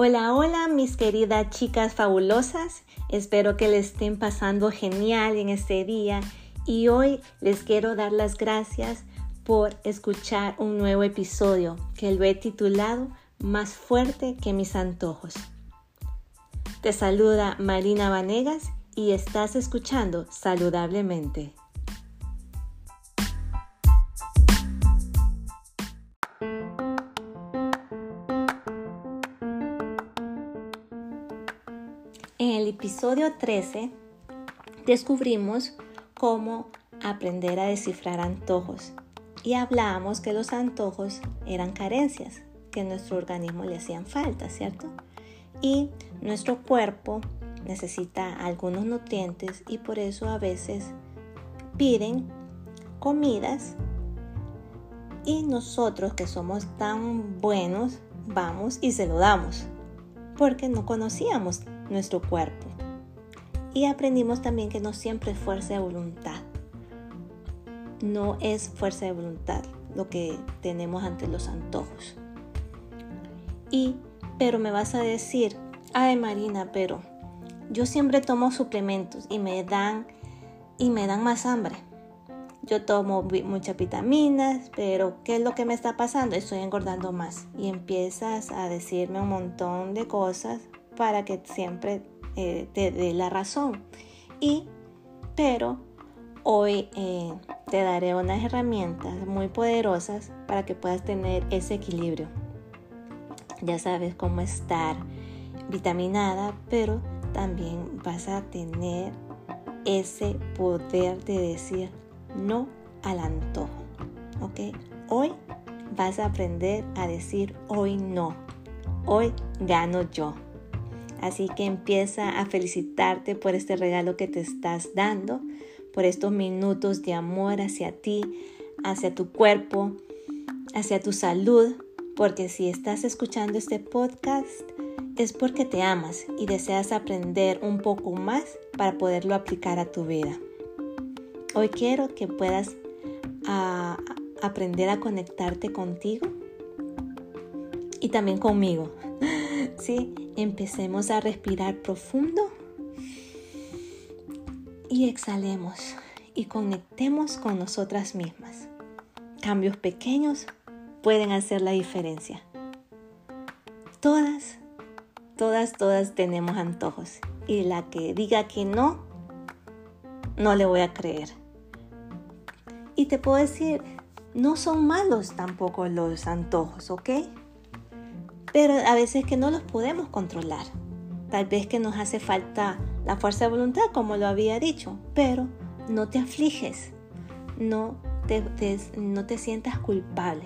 Hola, hola mis queridas chicas fabulosas. Espero que les estén pasando genial en este día y hoy les quiero dar las gracias por escuchar un nuevo episodio que lo he titulado Más fuerte que mis antojos. Te saluda Marina Vanegas y estás escuchando saludablemente. En el episodio 13 descubrimos cómo aprender a descifrar antojos y hablábamos que los antojos eran carencias que nuestro organismo le hacían falta, ¿cierto? Y nuestro cuerpo necesita algunos nutrientes y por eso a veces piden comidas y nosotros que somos tan buenos vamos y se lo damos porque no conocíamos nuestro cuerpo. Y aprendimos también que no siempre es fuerza de voluntad. No es fuerza de voluntad lo que tenemos ante los antojos. Y, pero me vas a decir, ay Marina, pero yo siempre tomo suplementos y me dan y me dan más hambre. Yo tomo muchas vitaminas, pero ¿qué es lo que me está pasando? Estoy engordando más. Y empiezas a decirme un montón de cosas para que siempre eh, te dé la razón. Y, pero hoy eh, te daré unas herramientas muy poderosas para que puedas tener ese equilibrio. Ya sabes cómo estar vitaminada, pero también vas a tener ese poder de decir no al antojo. ¿Ok? Hoy vas a aprender a decir hoy no. Hoy gano yo. Así que empieza a felicitarte por este regalo que te estás dando, por estos minutos de amor hacia ti, hacia tu cuerpo, hacia tu salud, porque si estás escuchando este podcast es porque te amas y deseas aprender un poco más para poderlo aplicar a tu vida. Hoy quiero que puedas aprender a conectarte contigo y también conmigo. ¿Sí? Empecemos a respirar profundo y exhalemos y conectemos con nosotras mismas. Cambios pequeños pueden hacer la diferencia. Todas, todas, todas tenemos antojos y la que diga que no, no le voy a creer. Y te puedo decir, no son malos tampoco los antojos, ¿ok? Pero a veces que no los podemos controlar. Tal vez que nos hace falta la fuerza de voluntad, como lo había dicho, pero no te afliges, no te, no te sientas culpable.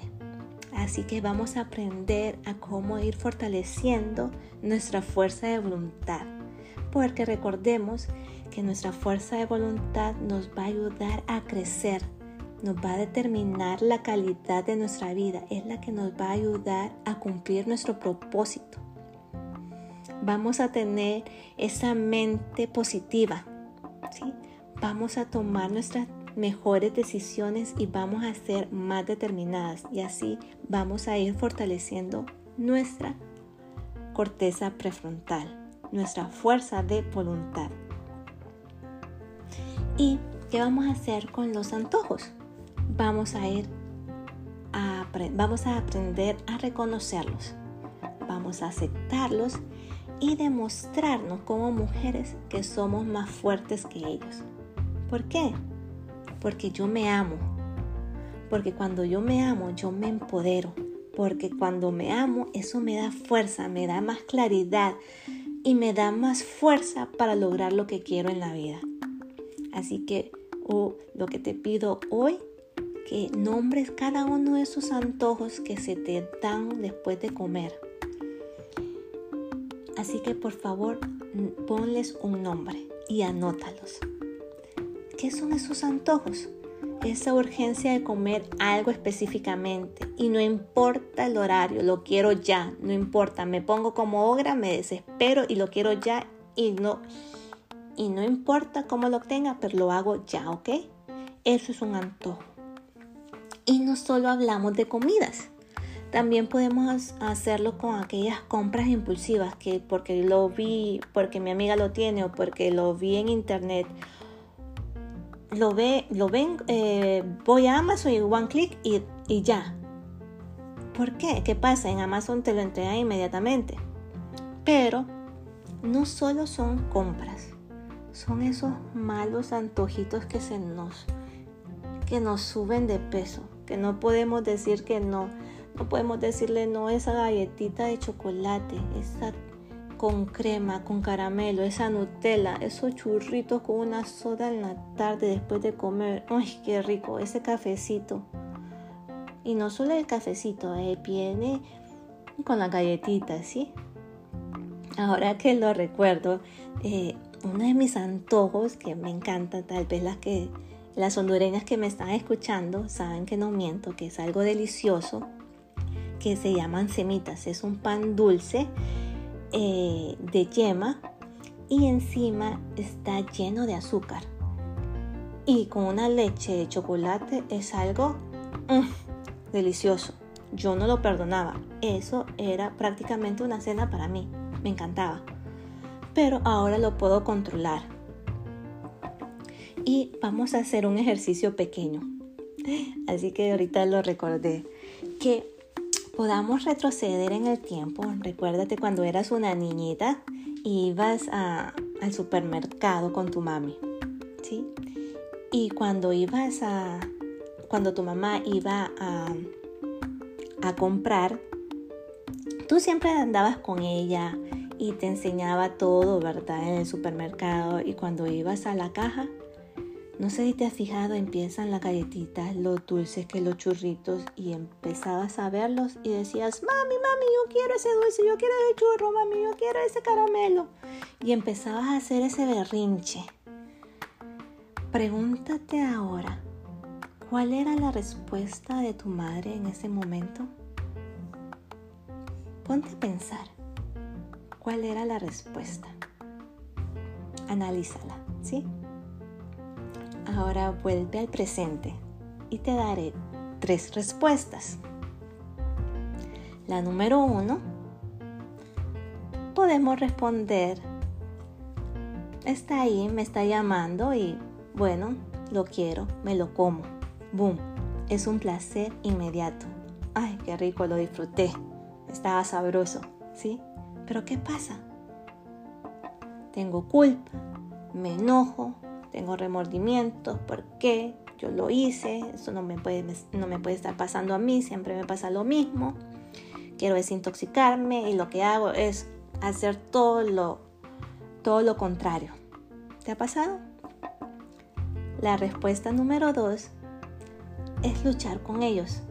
Así que vamos a aprender a cómo ir fortaleciendo nuestra fuerza de voluntad. Porque recordemos que nuestra fuerza de voluntad nos va a ayudar a crecer, nos va a determinar la calidad de nuestra vida, es la que nos va a ayudar a cumplir nuestro propósito. Vamos a tener esa mente positiva, vamos a tomar nuestras mejores decisiones y vamos a ser más determinadas y así vamos a ir fortaleciendo nuestra corteza prefrontal, nuestra fuerza de voluntad. ¿Y qué vamos a hacer con los antojos? Vamos a ir a, vamos a aprender a reconocerlos, vamos a aceptarlos y demostrarnos como mujeres que somos más fuertes que ellos. ¿Por qué? Porque yo me amo. Porque cuando yo me amo, yo me empodero. Porque cuando me amo, eso me da fuerza, me da más claridad y me da más fuerza para lograr lo que quiero en la vida. Así que oh, lo que te pido hoy que nombres cada uno de esos antojos que se te dan después de comer. Así que por favor ponles un nombre y anótalos. ¿Qué son esos antojos? Esa urgencia de comer algo específicamente y no importa el horario, lo quiero ya, no importa, me pongo como obra, me desespero y lo quiero ya y no y no importa cómo lo tenga, pero lo hago ya, ¿ok? Eso es un antojo. Y no solo hablamos de comidas, También podemos hacerlo con aquellas compras impulsivas que porque lo vi, porque mi amiga lo tiene o porque lo vi en internet. Lo, ve, lo ven, eh, voy a Amazon y one click y, y ya. ¿Por qué? ¿Qué pasa? En Amazon te lo entregan inmediatamente. Pero no solo son compras, son esos malos antojitos que se nos que nos suben de peso, que no podemos decir que no, no podemos decirle no a esa galletita de chocolate, esa con crema, con caramelo, esa Nutella, esos churritos con una soda en la tarde después de comer. ¡Ay, qué rico! Ese cafecito. Y no solo el cafecito, eh, viene con la galletita, ¿sí? Ahora que lo recuerdo, eh, uno de mis antojos que me encanta, tal vez las que las hondureñas que me están escuchando saben que no miento, que es algo delicioso, que se llaman semitas. Es un pan dulce eh, de yema y encima está lleno de azúcar. Y con una leche de chocolate es algo mm, delicioso. Yo no lo perdonaba. Eso era prácticamente una cena para mí. Me encantaba. Pero ahora lo puedo controlar y vamos a hacer un ejercicio pequeño. Así que ahorita lo recordé. Que podamos retroceder en el tiempo. Recuérdate cuando eras una niñita y ibas al supermercado con tu mami. ¿Sí? Y cuando ibas a. Cuando tu mamá iba a, a comprar, tú siempre andabas con ella y te enseñaba todo, ¿verdad? En el supermercado. Y cuando ibas a la caja, no sé si te has fijado, empiezan las galletitas, los dulces, que los churritos, y empezabas a verlos y decías, mami, mami, yo quiero ese dulce, yo quiero ese churro, mami, yo quiero ese caramelo. Y empezabas a hacer ese berrinche. Pregúntate ahora, ¿cuál era la respuesta de tu madre en ese momento? Ponte a pensar, ¿cuál era la respuesta? Analízala, ¿sí? Ahora vuelve al presente y te daré tres respuestas. La número uno, podemos responder, está ahí, me está llamando y bueno, lo quiero, me lo como. Boom, es un placer inmediato. Ay, qué rico, lo disfruté. Estaba sabroso, ¿sí? Pero ¿qué pasa? Tengo culpa, me enojo, tengo remordimientos, ¿por qué? Yo lo hice, eso no me, puede, no me puede estar pasando a mí, siempre me pasa lo mismo. Quiero desintoxicarme y lo que hago es hacer todo lo, todo lo contrario. ¿Te ha pasado? La respuesta número dos es luchar con ellos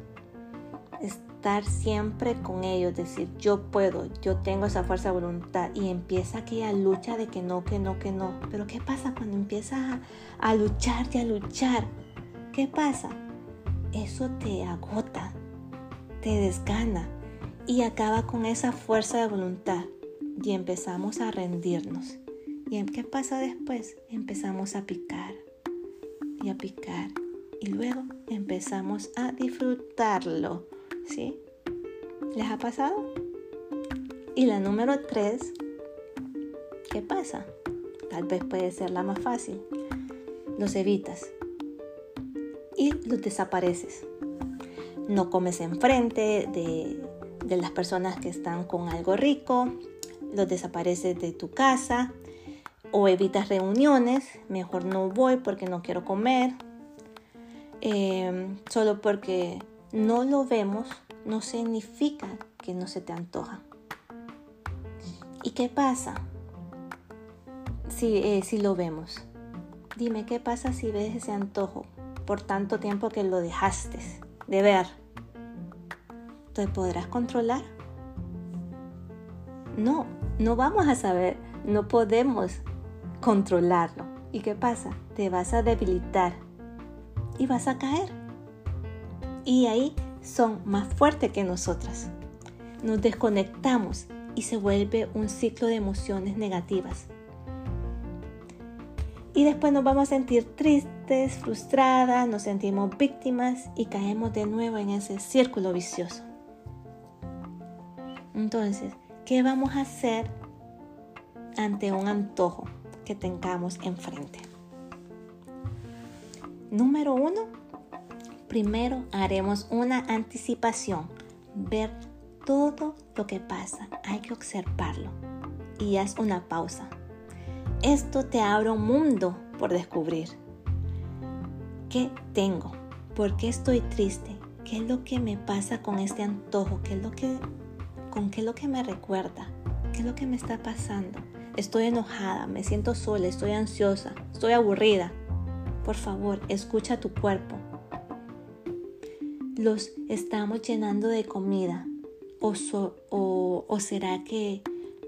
estar siempre con ellos, decir yo puedo, yo tengo esa fuerza de voluntad y empieza aquella lucha de que no, que no, que no. Pero ¿qué pasa cuando empiezas a, luchar y a luchar? ¿Qué pasa? Eso te agota, te desgana y acaba con esa fuerza de voluntad y empezamos a rendirnos. ¿Y qué pasa después? Empezamos a picar y a picar y luego empezamos a disfrutarlo ¿Sí? ¿Les ha pasado? Y la número tres, ¿qué pasa? Tal vez puede ser la más fácil. Los evitas y los desapareces. No comes enfrente de, de las personas que están con algo rico, los desapareces de tu casa o evitas reuniones, mejor no voy porque no quiero comer, eh, solo porque no lo vemos no significa que no se te antoja. ¿Y qué pasa si, eh, si lo vemos? Dime, ¿qué pasa si ves ese antojo por tanto tiempo que lo dejaste de ver? ¿Te podrás controlar? No, no vamos a saber, no podemos controlarlo. ¿Y qué pasa? Te vas a debilitar y vas a caer. Y ahí son más fuertes que nosotras. Nos desconectamos y se vuelve un ciclo de emociones negativas. Y después nos vamos a sentir tristes, frustradas, nos sentimos víctimas y caemos de nuevo en ese círculo vicioso. Entonces, ¿qué vamos a hacer ante un antojo que tengamos enfrente? Número uno, primero haremos una anticipación, ver todo lo que pasa, hay que observarlo y haz una pausa. Esto te abre un mundo por descubrir. ¿Qué tengo? ¿Por qué estoy triste? ¿Qué es lo que me pasa con este antojo? ¿Qué es lo que, ¿Con qué es lo que me recuerda? ¿Qué es lo que me está pasando? Estoy enojada, me siento sola, estoy ansiosa, estoy aburrida. Por favor, escucha tu cuerpo. Los estamos llenando de comida. ¿O, o, o será que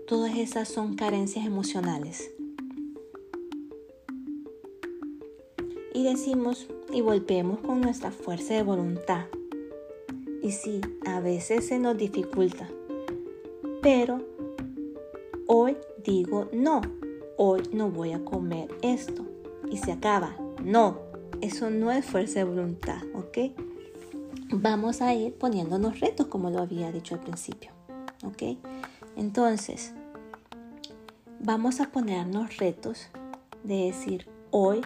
todas esas son carencias emocionales? Y decimos y volvemos con nuestra fuerza de voluntad. Y sí, a veces se nos dificulta. Pero hoy digo no, hoy no voy a comer esto. Y se acaba. No, eso no es fuerza de voluntad, ¿ok? Vamos a ir poniéndonos retos como lo había dicho al principio, ¿ok? Entonces, vamos a ponernos retos de decir, hoy,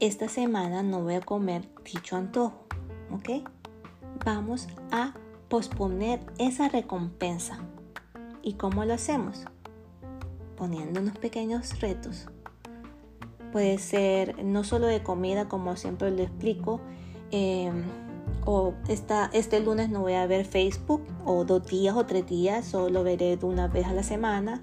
esta semana no voy a comer dicho antojo, ¿ok? Vamos a posponer esa recompensa. ¿Y cómo lo hacemos? Poniendo unos pequeños retos Puede ser no solo de comida, como siempre lo explico, em, o esta, este lunes no voy a ver Facebook, o dos días o tres días, solo veré de una vez a la semana,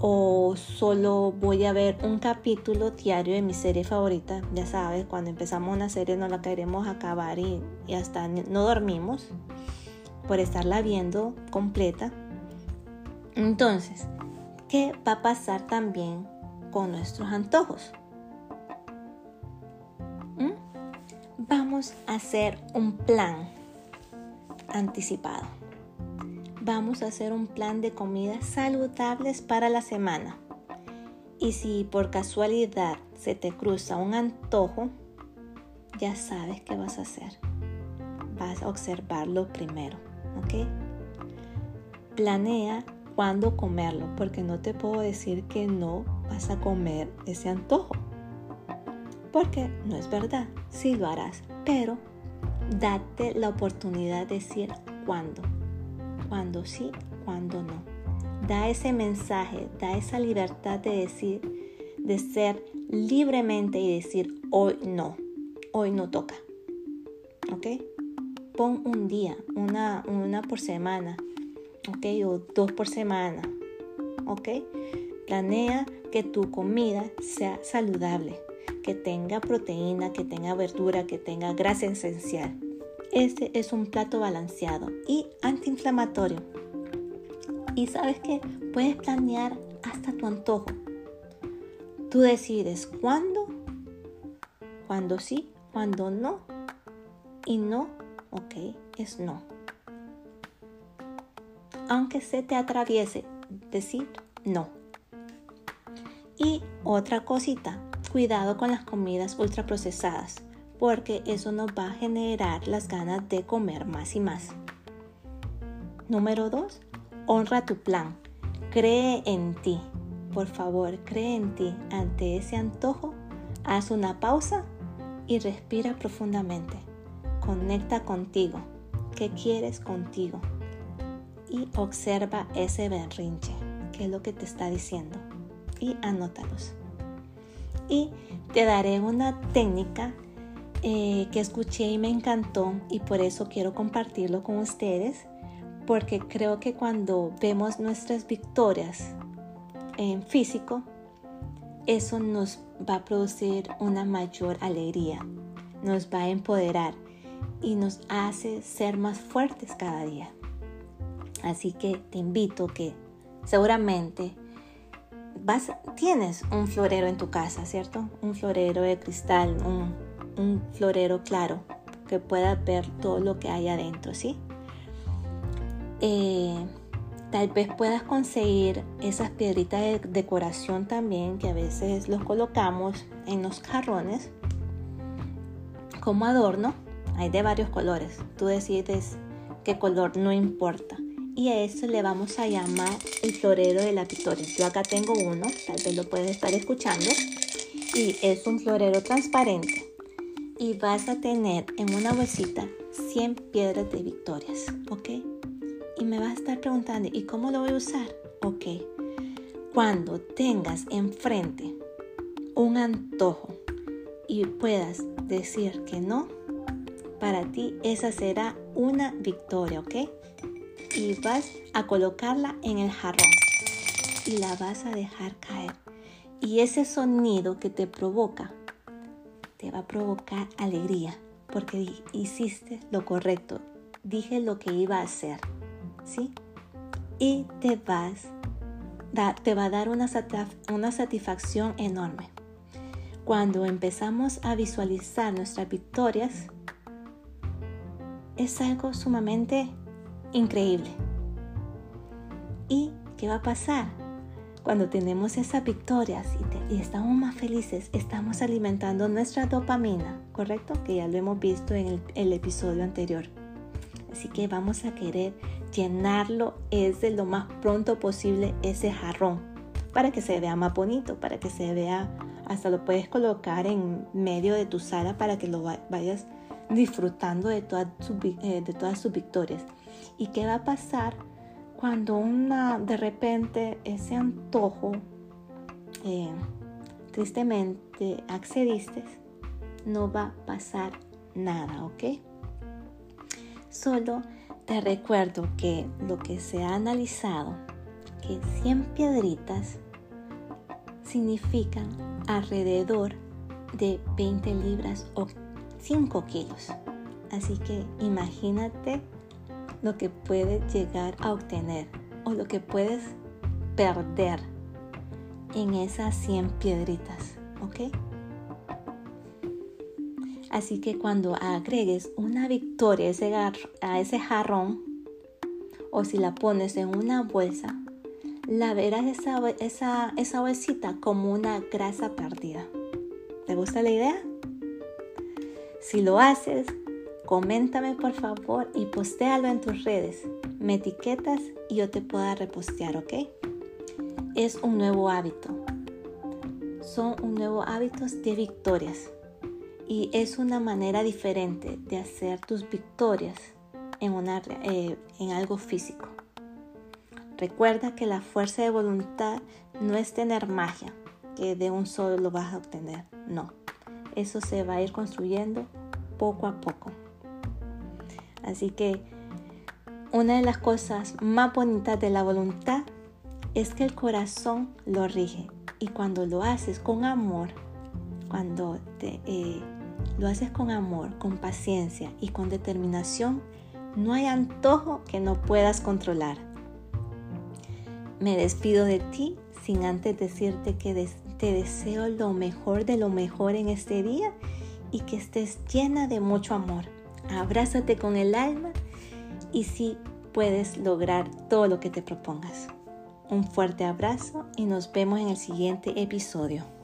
o solo voy a ver un capítulo diario de mi serie favorita. Ya sabes, cuando empezamos una serie no la queremos acabar y, y hasta no dormimos por estarla viendo completa. Entonces, ¿qué va a pasar también con nuestros antojos? Vamos a hacer un plan anticipado. Vamos a hacer un plan de comidas saludables para la semana. Y si por casualidad se te cruza un antojo, ya sabes qué vas a hacer. Vas a observarlo primero, ¿ok? Planea cuándo comerlo, porque no te puedo decir que no vas a comer ese antojo porque no es verdad, sí lo harás, pero date la oportunidad de decir cuándo, cuándo sí, cuándo no. Da ese mensaje, da esa libertad de decir, de ser libremente y decir hoy no, hoy no toca. ¿Ok? Pon un día, una, una por semana, ¿ok? O dos por semana, ¿ok? Planea que tu comida sea saludable que tenga proteína, que tenga verdura, que tenga grasa esencial. Este es un plato balanceado y antiinflamatorio. Y sabes que puedes planear hasta tu antojo. Tú decides cuándo, cuándo sí, cuándo no. Y no, ok, es no. Aunque se te atraviese decir no. Y otra cosita, cuidado con las comidas ultraprocesadas, porque eso nos va a generar las ganas de comer más y más. Número 2. Honra tu plan. Cree en ti. Por favor, cree en ti. Ante ese antojo, haz una pausa y respira profundamente. Conecta contigo. ¿Qué quieres contigo? Y observa ese berrinche. ¿Qué es lo que te está diciendo? Y anótalos y te daré una técnica eh, que escuché y me encantó y por eso quiero compartirlo con ustedes porque creo que cuando vemos nuestras victorias en físico eso nos va a producir una mayor alegría, nos va a empoderar y nos hace ser más fuertes cada día. Así que te invito que seguramente tienes un florero en tu casa, ¿cierto? Un florero de cristal, un, florero claro, que pueda ver todo lo que hay adentro, ¿sí? Eh, tal vez puedas conseguir esas piedritas de decoración también, que a veces los colocamos en los jarrones como adorno. Hay de varios colores. Tú decides qué color, no importa. Y a eso le vamos a llamar el florero de la victoria. Yo acá tengo uno, tal vez lo puedes estar escuchando, y es un florero transparente. Y vas a tener en una bolsita 100 piedras de victorias, ¿ok? Y me vas a estar preguntando, ¿y cómo lo voy a usar? Ok, cuando tengas enfrente un antojo y puedas decir que no, para ti esa será una victoria, ¿ok? Y vas a colocarla en el jarrón y la vas a dejar caer. Y ese sonido que te provoca, te va a provocar alegría porque hiciste lo correcto. Dije lo que iba a hacer, ¿sí? Y te vas, te va a dar una, una satisfacción enorme. Cuando empezamos a visualizar nuestras victorias, es algo sumamente increíble. ¿Y qué va a pasar? Cuando tenemos esas victorias y, estamos más felices, estamos alimentando nuestra dopamina, ¿correcto? Que ya lo hemos visto en el, episodio anterior. Así que vamos a querer llenarlo es lo más pronto posible ese jarrón para que se vea más bonito, para que se vea hasta lo puedes colocar en medio de tu sala para que lo vayas disfrutando de todas, sus, eh, de todas sus victorias. ¿Y qué va a pasar cuando una, de repente ese antojo eh, tristemente accediste? No va a pasar nada, ¿ok? Solo te recuerdo que lo que se ha analizado, que 100 piedritas significan alrededor de 20 libras o 5 kilos. Así que imagínate lo que puedes llegar a obtener o lo que puedes perder en esas 100 piedritas, ¿ok? Así que cuando agregues una victoria a ese, jarrón o si la pones en una bolsa, la verás esa, esa, esa bolsita como una grasa perdida. ¿Te gusta la idea? Si lo haces, coméntame por favor y postéalo en tus redes. Me etiquetas y yo te pueda repostear, ¿ok? Es un nuevo hábito. Son un nuevo hábitos de victorias. Y es una manera diferente de hacer tus victorias en, eh, en algo físico. Recuerda que la fuerza de voluntad no es tener magia, que de un solo lo vas a obtener. No, eso se va a ir construyendo poco a poco. Así que una de las cosas más bonitas de la voluntad es que el corazón lo rige y cuando lo haces con amor, cuando te, eh, lo haces con amor, con paciencia y con determinación, no hay antojo que no puedas controlar. Me despido de ti sin antes decirte que te deseo lo mejor de lo mejor en este día y que estés llena de mucho amor. Abrázate con el alma y sí puedes lograr todo lo que te propongas. Un fuerte abrazo y nos vemos en el siguiente episodio.